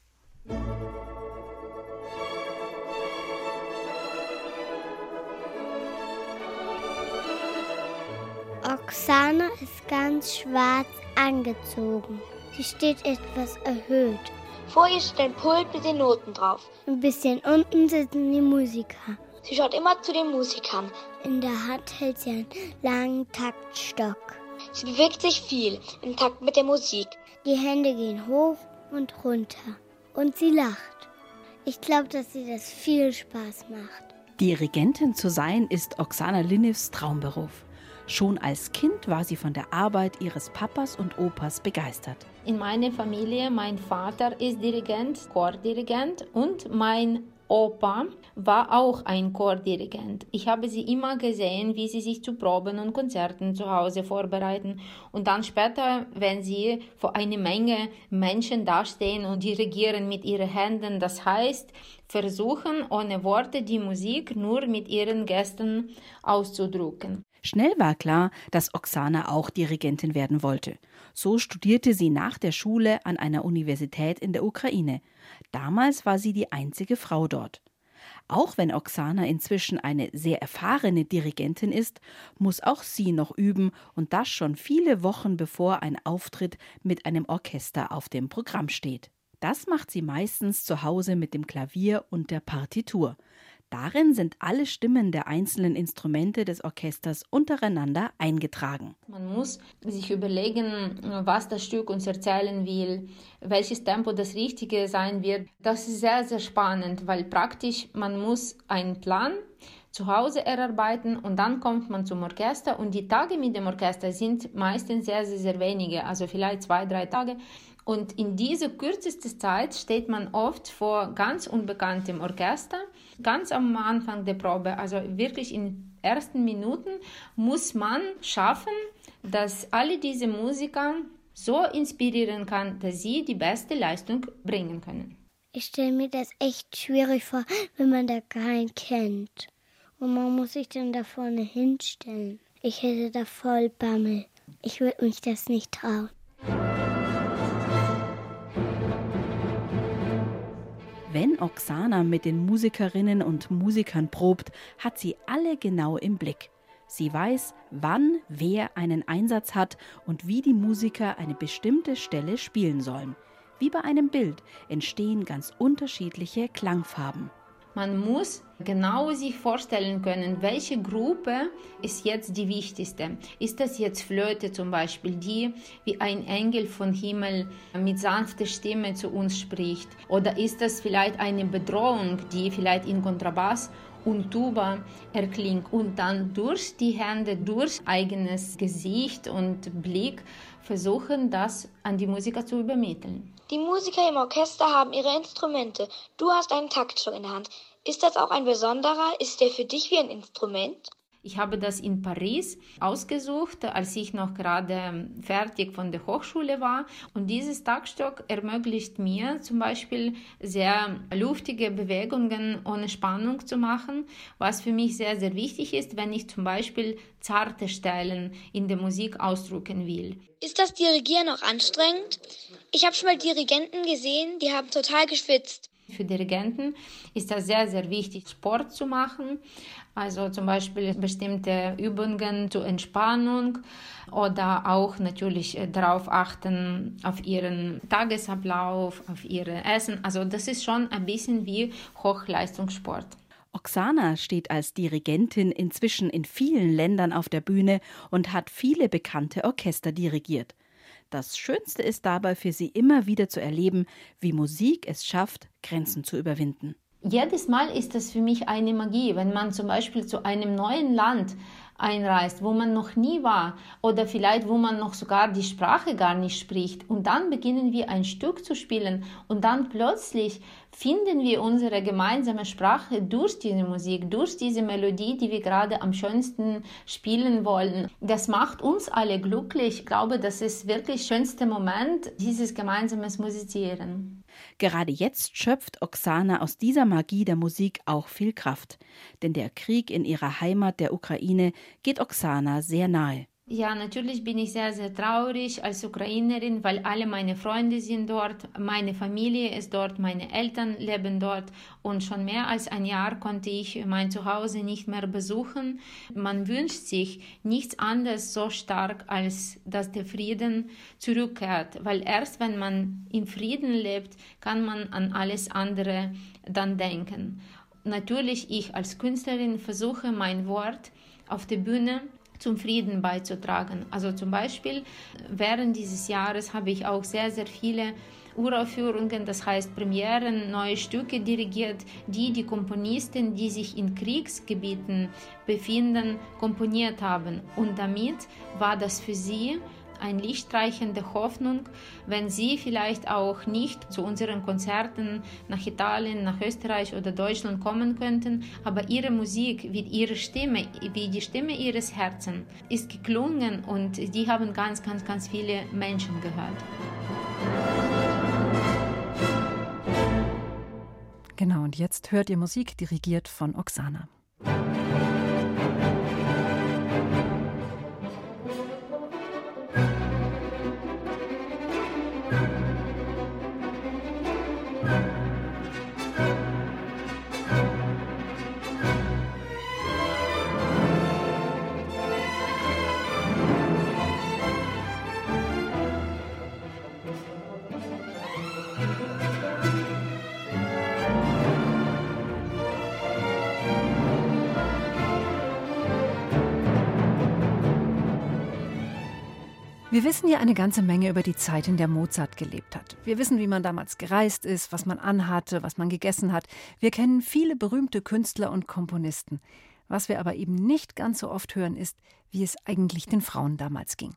H: Oksana ist ganz schwarz angezogen. Sie steht etwas erhöht.
O: Vor ihr steht ein Pult mit den Noten drauf.
H: Ein bisschen unten sitzen die Musiker.
O: Sie schaut immer zu den Musikern.
H: In der Hand hält sie einen langen Taktstock.
O: Sie bewegt sich viel im Takt mit der Musik.
H: Die Hände gehen hoch und runter. Und sie lacht. Ich glaube, dass sie das viel Spaß macht.
E: Dirigentin zu sein ist Oksana Linevs Traumberuf. Schon als Kind war sie von der Arbeit ihres Papas und Opas begeistert
P: in meiner Familie, mein Vater ist Dirigent, Chordirigent und mein Opa war auch ein Chordirigent. Ich habe sie immer gesehen, wie sie sich zu Proben und Konzerten zu Hause vorbereiten und dann später, wenn sie vor einer Menge Menschen dastehen und dirigieren mit ihren Händen, das heißt, versuchen ohne Worte die Musik nur mit ihren Gästen auszudrücken.
E: Schnell war klar, dass Oksana auch Dirigentin werden wollte. So studierte sie nach der Schule an einer Universität in der Ukraine. Damals war sie die einzige Frau dort. Auch wenn Oksana inzwischen eine sehr erfahrene Dirigentin ist, muss auch sie noch üben und das schon viele Wochen bevor ein Auftritt mit einem Orchester auf dem Programm steht. Das macht sie meistens zu Hause mit dem Klavier und der Partitur. Darin sind alle Stimmen der einzelnen Instrumente des Orchesters untereinander eingetragen.
P: Man muss sich überlegen, was das Stück uns erzählen will, welches Tempo das Richtige sein wird. Das ist sehr, sehr spannend, weil praktisch man muss einen Plan zu Hause erarbeiten und dann kommt man zum Orchester und die Tage mit dem Orchester sind meistens sehr, sehr, sehr wenige, also vielleicht zwei, drei Tage. Und in dieser kürzesten Zeit steht man oft vor ganz unbekanntem Orchester, ganz am Anfang der Probe, also wirklich in ersten Minuten muss man schaffen, dass alle diese Musiker so inspirieren kann, dass sie die beste Leistung bringen können.
H: Ich stelle mir das echt schwierig vor, wenn man da keinen kennt. Und man muss sich dann da vorne hinstellen. Ich hätte da voll Bammel. Ich würde mich das nicht trauen.
E: Wenn Oksana mit den Musikerinnen und Musikern probt, hat sie alle genau im Blick. Sie weiß, wann wer einen Einsatz hat und wie die Musiker eine bestimmte Stelle spielen sollen. Wie bei einem Bild entstehen ganz unterschiedliche Klangfarben.
P: Man muss genau sich vorstellen können, welche Gruppe ist jetzt die wichtigste. Ist das jetzt Flöte zum Beispiel, die wie ein Engel von Himmel mit sanfter Stimme zu uns spricht? Oder ist das vielleicht eine Bedrohung, die vielleicht in Kontrabass und Tuba erklingt und dann durch die Hände, durch eigenes Gesicht und Blick versuchen, das an die Musiker zu übermitteln.
O: Die Musiker im Orchester haben ihre Instrumente. Du hast einen Taktstock in der Hand. Ist das auch ein besonderer? Ist der für dich wie ein Instrument?
P: Ich habe das in Paris ausgesucht, als ich noch gerade fertig von der Hochschule war. Und dieses Tagstock ermöglicht mir zum Beispiel sehr luftige Bewegungen ohne Spannung zu machen, was für mich sehr, sehr wichtig ist, wenn ich zum Beispiel zarte Stellen in der Musik ausdrücken will.
O: Ist das Dirigieren auch anstrengend? Ich habe schon mal Dirigenten gesehen, die haben total geschwitzt.
P: Für Dirigenten ist das sehr, sehr wichtig, Sport zu machen. Also zum Beispiel bestimmte Übungen zur Entspannung oder auch natürlich äh, darauf achten, auf ihren Tagesablauf, auf ihr Essen. Also das ist schon ein bisschen wie Hochleistungssport.
E: Oksana steht als Dirigentin inzwischen in vielen Ländern auf der Bühne und hat viele bekannte Orchester dirigiert. Das Schönste ist dabei für sie immer wieder zu erleben, wie Musik es schafft, Grenzen zu überwinden.
P: Jedes Mal ist das für mich eine Magie, wenn man zum Beispiel zu einem neuen Land einreist, wo man noch nie war oder vielleicht wo man noch sogar die Sprache gar nicht spricht und dann beginnen wir ein Stück zu spielen und dann plötzlich finden wir unsere gemeinsame Sprache durch diese Musik, durch diese Melodie, die wir gerade am schönsten spielen wollen. Das macht uns alle glücklich. Ich glaube, das ist wirklich der schönste Moment, dieses gemeinsame Musizieren.
E: Gerade jetzt schöpft Oksana aus dieser Magie der Musik auch viel Kraft. Denn der Krieg in ihrer Heimat der Ukraine geht Oksana sehr nahe.
P: Ja, natürlich bin ich sehr, sehr traurig als Ukrainerin, weil alle meine Freunde sind dort, meine Familie ist dort, meine Eltern leben dort und schon mehr als ein Jahr konnte ich mein Zuhause nicht mehr besuchen. Man wünscht sich nichts anderes so stark, als dass der Frieden zurückkehrt, weil erst wenn man im Frieden lebt, kann man an alles andere dann denken. Natürlich, ich als Künstlerin versuche mein Wort auf der Bühne zum Frieden beizutragen. Also zum Beispiel während dieses Jahres habe ich auch sehr, sehr viele Uraufführungen, das heißt Premieren, neue Stücke dirigiert, die die Komponisten, die sich in Kriegsgebieten befinden, komponiert haben. Und damit war das für sie ein lichtreichende Hoffnung, wenn Sie vielleicht auch nicht zu unseren Konzerten nach Italien, nach Österreich oder Deutschland kommen könnten, aber Ihre Musik, wie Ihre Stimme, wie die Stimme Ihres Herzens ist geklungen und die haben ganz, ganz, ganz viele Menschen gehört.
C: Genau, und jetzt hört ihr Musik dirigiert von Oksana. Wir wissen ja eine ganze Menge über die Zeit, in der Mozart gelebt hat. Wir wissen, wie man damals gereist ist, was man anhatte, was man gegessen hat. Wir kennen viele berühmte Künstler und Komponisten. Was wir aber eben nicht ganz so oft hören, ist, wie es eigentlich den Frauen damals ging.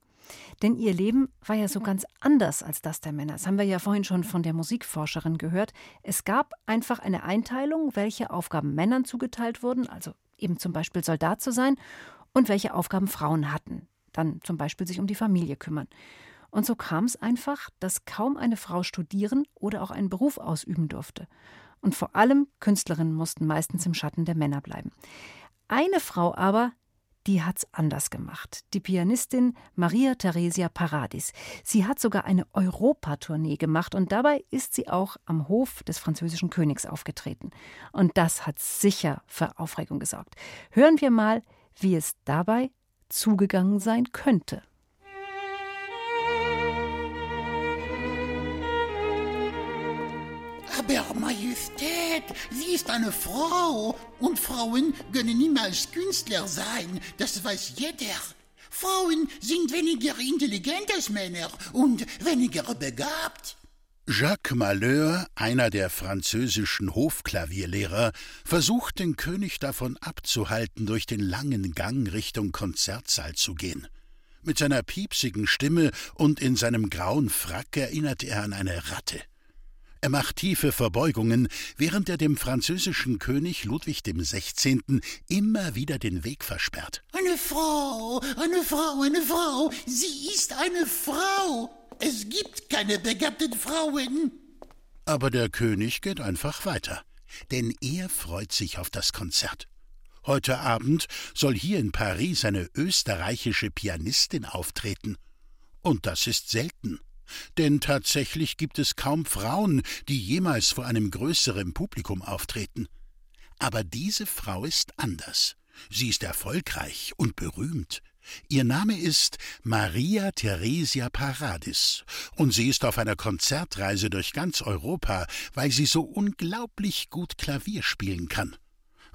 C: Denn ihr Leben war ja so ganz anders als das der Männer. Das haben wir ja vorhin schon von der Musikforscherin gehört. Es gab einfach eine Einteilung, welche Aufgaben Männern zugeteilt wurden, also eben zum Beispiel Soldat zu sein, und welche Aufgaben Frauen hatten dann zum Beispiel sich um die Familie kümmern. Und so kam es einfach, dass kaum eine Frau studieren oder auch einen Beruf ausüben durfte. Und vor allem Künstlerinnen mussten meistens im Schatten der Männer bleiben. Eine Frau aber, die hat's anders gemacht. Die Pianistin Maria Theresia Paradis. Sie hat sogar eine Europatournee gemacht und dabei ist sie auch am Hof des französischen Königs aufgetreten. Und das hat sicher für Aufregung gesorgt. Hören wir mal, wie es dabei zugegangen sein könnte.
Q: Aber Majestät, sie ist eine Frau und Frauen können niemals Künstler sein, das weiß jeder. Frauen sind weniger intelligent als Männer und weniger begabt.
R: Jacques Malheur, einer der französischen Hofklavierlehrer, versucht den König davon abzuhalten, durch den langen Gang Richtung Konzertsaal zu gehen. Mit seiner piepsigen Stimme und in seinem grauen Frack erinnert er an eine Ratte. Er macht tiefe Verbeugungen, während er dem französischen König Ludwig XVI. immer wieder den Weg versperrt.
Q: Eine Frau, eine Frau, eine Frau, sie ist eine Frau. Es gibt keine begabten Frauen.
R: Aber der König geht einfach weiter, denn er freut sich auf das Konzert. Heute Abend soll hier in Paris eine österreichische Pianistin auftreten. Und das ist selten. Denn tatsächlich gibt es kaum Frauen, die jemals vor einem größeren Publikum auftreten. Aber diese Frau ist anders. Sie ist erfolgreich und berühmt. Ihr Name ist Maria Theresia Paradis, und sie ist auf einer Konzertreise durch ganz Europa, weil sie so unglaublich gut Klavier spielen kann.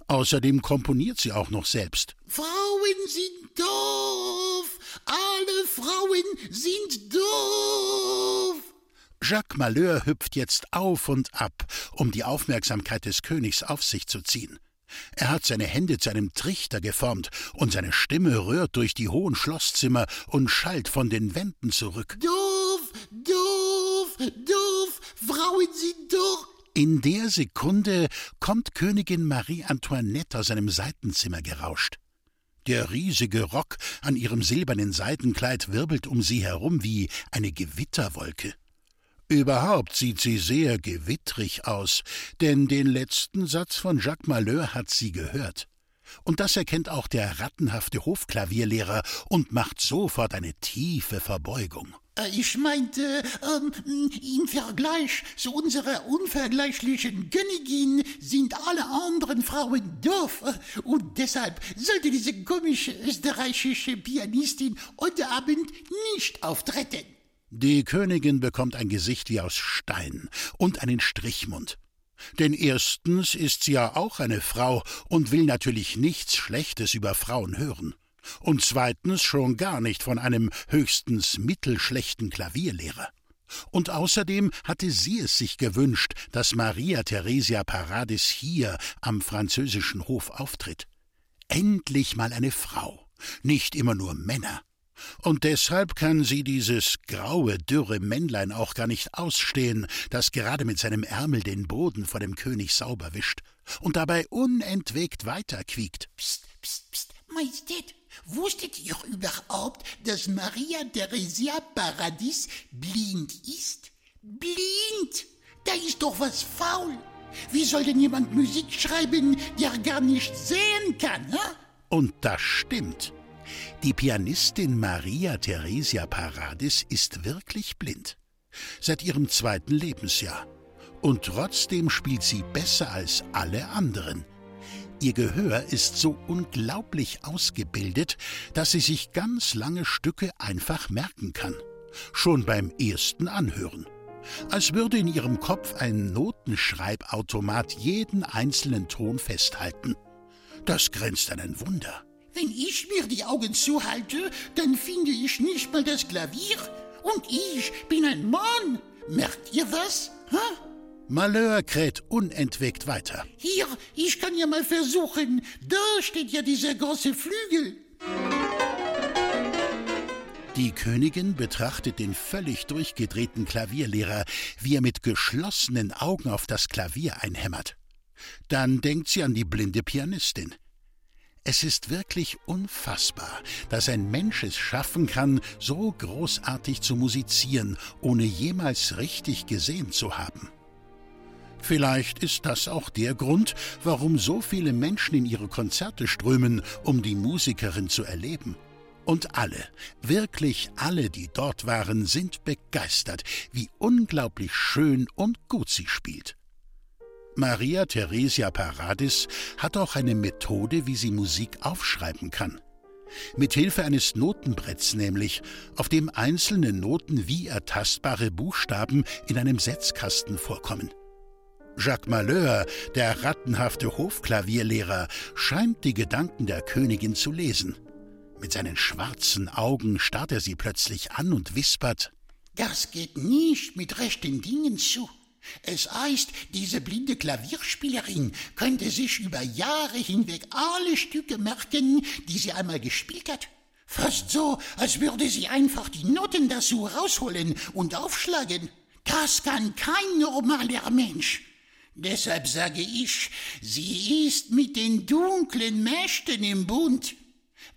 R: Außerdem komponiert sie auch noch selbst.
Q: Frauen sind doof. Alle Frauen sind doof.
R: Jacques Malheur hüpft jetzt auf und ab, um die Aufmerksamkeit des Königs auf sich zu ziehen. Er hat seine Hände zu einem Trichter geformt, und seine Stimme rührt durch die hohen Schlosszimmer und schallt von den Wänden zurück.
Q: Doof, doof, doof, Frauen sind doof.
R: In der Sekunde kommt Königin Marie Antoinette aus seinem Seitenzimmer gerauscht. Der riesige Rock an ihrem silbernen Seidenkleid wirbelt um sie herum wie eine Gewitterwolke. Überhaupt sieht sie sehr gewittrig aus, denn den letzten Satz von Jacques Malheur hat sie gehört. Und das erkennt auch der rattenhafte Hofklavierlehrer und macht sofort eine tiefe Verbeugung.
Q: Äh, ich meinte, ähm, im Vergleich zu unserer unvergleichlichen Königin sind alle anderen Frauen doof. Und deshalb sollte diese komische österreichische Pianistin heute Abend nicht auftreten.
R: Die Königin bekommt ein Gesicht wie aus Stein und einen Strichmund. Denn erstens ist sie ja auch eine Frau und will natürlich nichts Schlechtes über Frauen hören und zweitens schon gar nicht von einem höchstens mittelschlechten Klavierlehrer. Und außerdem hatte sie es sich gewünscht, dass Maria Theresia Paradis hier am französischen Hof auftritt. Endlich mal eine Frau, nicht immer nur Männer. Und deshalb kann sie dieses graue, dürre Männlein auch gar nicht ausstehen, das gerade mit seinem Ärmel den Boden vor dem König sauber wischt und dabei unentwegt weiterquiekt.
Q: Psst, psst, psst, Majestät, Wusstet ihr überhaupt, dass Maria Theresia Paradis blind ist? Blind! Da ist doch was faul. Wie soll denn jemand Musik schreiben, der gar nicht sehen kann? Hm?
R: Und das stimmt. Die Pianistin Maria Theresia Paradis ist wirklich blind. Seit ihrem zweiten Lebensjahr. Und trotzdem spielt sie besser als alle anderen. Ihr Gehör ist so unglaublich ausgebildet, dass sie sich ganz lange Stücke einfach merken kann. Schon beim ersten Anhören. Als würde in ihrem Kopf ein Notenschreibautomat jeden einzelnen Ton festhalten. Das grenzt an ein Wunder.
Q: Wenn ich mir die Augen zuhalte, dann finde ich nicht mal das Klavier. Und ich bin ein Mann. Merkt ihr was? Huh?
R: Malheur kräht unentwegt weiter.
Q: Hier, ich kann ja mal versuchen. Da steht ja dieser große Flügel.
R: Die Königin betrachtet den völlig durchgedrehten Klavierlehrer, wie er mit geschlossenen Augen auf das Klavier einhämmert. Dann denkt sie an die blinde Pianistin. Es ist wirklich unfassbar, dass ein Mensch es schaffen kann, so großartig zu musizieren, ohne jemals richtig gesehen zu haben. Vielleicht ist das auch der Grund, warum so viele Menschen in ihre Konzerte strömen, um die Musikerin zu erleben. Und alle, wirklich alle, die dort waren, sind begeistert, wie unglaublich schön und gut sie spielt. Maria Theresia Paradis hat auch eine Methode, wie sie Musik aufschreiben kann. Mit Hilfe eines Notenbretts nämlich, auf dem einzelne Noten wie ertastbare Buchstaben in einem Setzkasten vorkommen. Jacques Malheur, der rattenhafte Hofklavierlehrer, scheint die Gedanken der Königin zu lesen. Mit seinen schwarzen Augen starrt er sie plötzlich an und wispert
Q: Das geht nicht mit rechten Dingen zu. Es heißt, diese blinde Klavierspielerin könnte sich über Jahre hinweg alle Stücke merken, die sie einmal gespielt hat. Fast so, als würde sie einfach die Noten dazu rausholen und aufschlagen. Das kann kein normaler Mensch. Deshalb sage ich, sie ist mit den dunklen Mächten im Bund.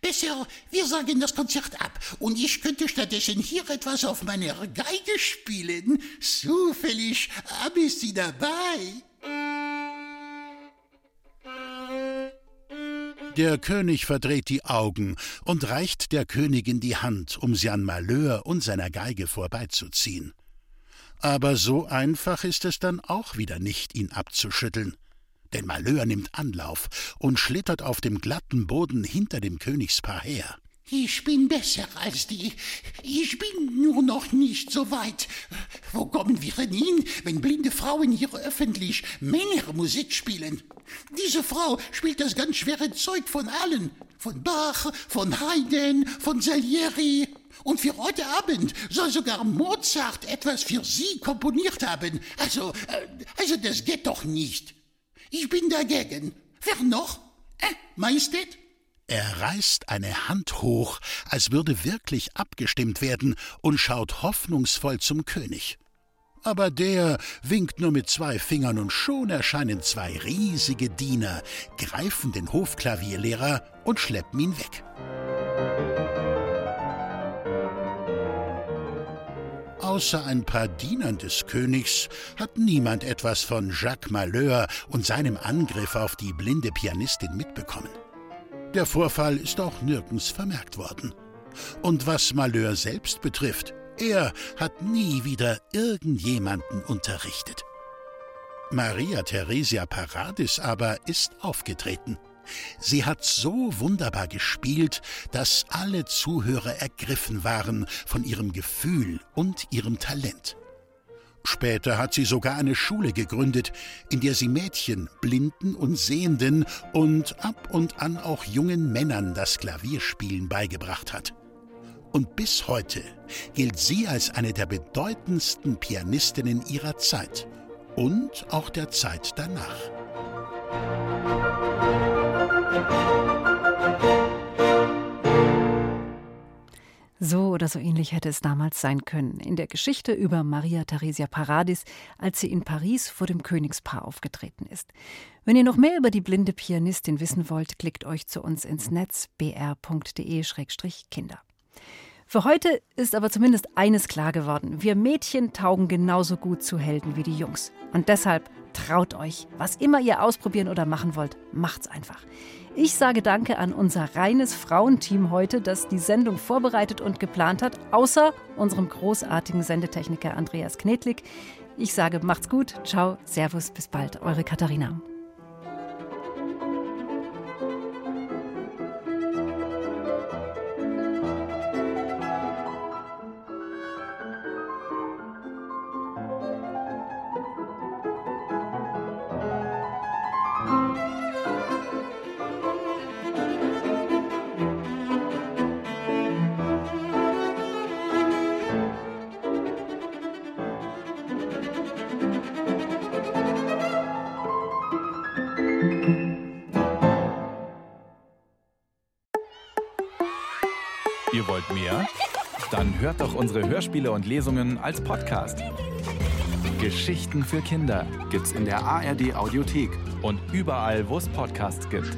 Q: Besser, wir sagen das Konzert ab und ich könnte stattdessen hier etwas auf meiner Geige spielen. Zufällig habe ich sie dabei.
R: Der König verdreht die Augen und reicht der Königin die Hand, um sie an Malheur und seiner Geige vorbeizuziehen. Aber so einfach ist es dann auch wieder nicht, ihn abzuschütteln denn Malheur nimmt Anlauf und schlittert auf dem glatten Boden hinter dem Königspaar her.
Q: Ich bin besser als die. Ich bin nur noch nicht so weit. Wo kommen wir denn hin, wenn blinde Frauen hier öffentlich Männermusik spielen? Diese Frau spielt das ganz schwere Zeug von allen. Von Bach, von Haydn, von Salieri. Und für heute Abend soll sogar Mozart etwas für sie komponiert haben. Also, äh, also das geht doch nicht. Ich bin dagegen. Wer noch? Äh, Majestät?
R: Er reißt eine Hand hoch, als würde wirklich abgestimmt werden, und schaut hoffnungsvoll zum König. Aber der winkt nur mit zwei Fingern und schon erscheinen zwei riesige Diener, greifen den Hofklavierlehrer und schleppen ihn weg. Außer ein paar Dienern des Königs hat niemand etwas von Jacques Malheur und seinem Angriff auf die blinde Pianistin mitbekommen. Der Vorfall ist auch nirgends vermerkt worden. Und was Malheur selbst betrifft, er hat nie wieder irgendjemanden unterrichtet. Maria Theresia Paradis aber ist aufgetreten. Sie hat so wunderbar gespielt, dass alle Zuhörer ergriffen waren von ihrem Gefühl und ihrem Talent. Später hat sie sogar eine Schule gegründet, in der sie Mädchen, Blinden und Sehenden und ab und an auch jungen Männern das Klavierspielen beigebracht hat. Und bis heute gilt sie als eine der bedeutendsten Pianistinnen ihrer Zeit und auch der Zeit danach.
C: So oder so ähnlich hätte es damals sein können, in der Geschichte über Maria Theresia Paradis, als sie in Paris vor dem Königspaar aufgetreten ist. Wenn ihr noch mehr über die blinde Pianistin wissen wollt, klickt euch zu uns ins Netz br.de-kinder. Für heute ist aber zumindest eines klar geworden. Wir Mädchen taugen genauso gut zu Helden wie die Jungs. Und deshalb traut euch. Was immer ihr ausprobieren oder machen wollt, macht's einfach. Ich sage Danke an unser reines Frauenteam heute, das die Sendung vorbereitet und geplant hat, außer unserem großartigen Sendetechniker Andreas Knedlik. Ich sage macht's gut, ciao, servus, bis bald, eure Katharina.
S: Hörspiele und Lesungen als Podcast. Geschichten für Kinder gibt's in der ARD Audiothek und überall, wo es Podcasts gibt.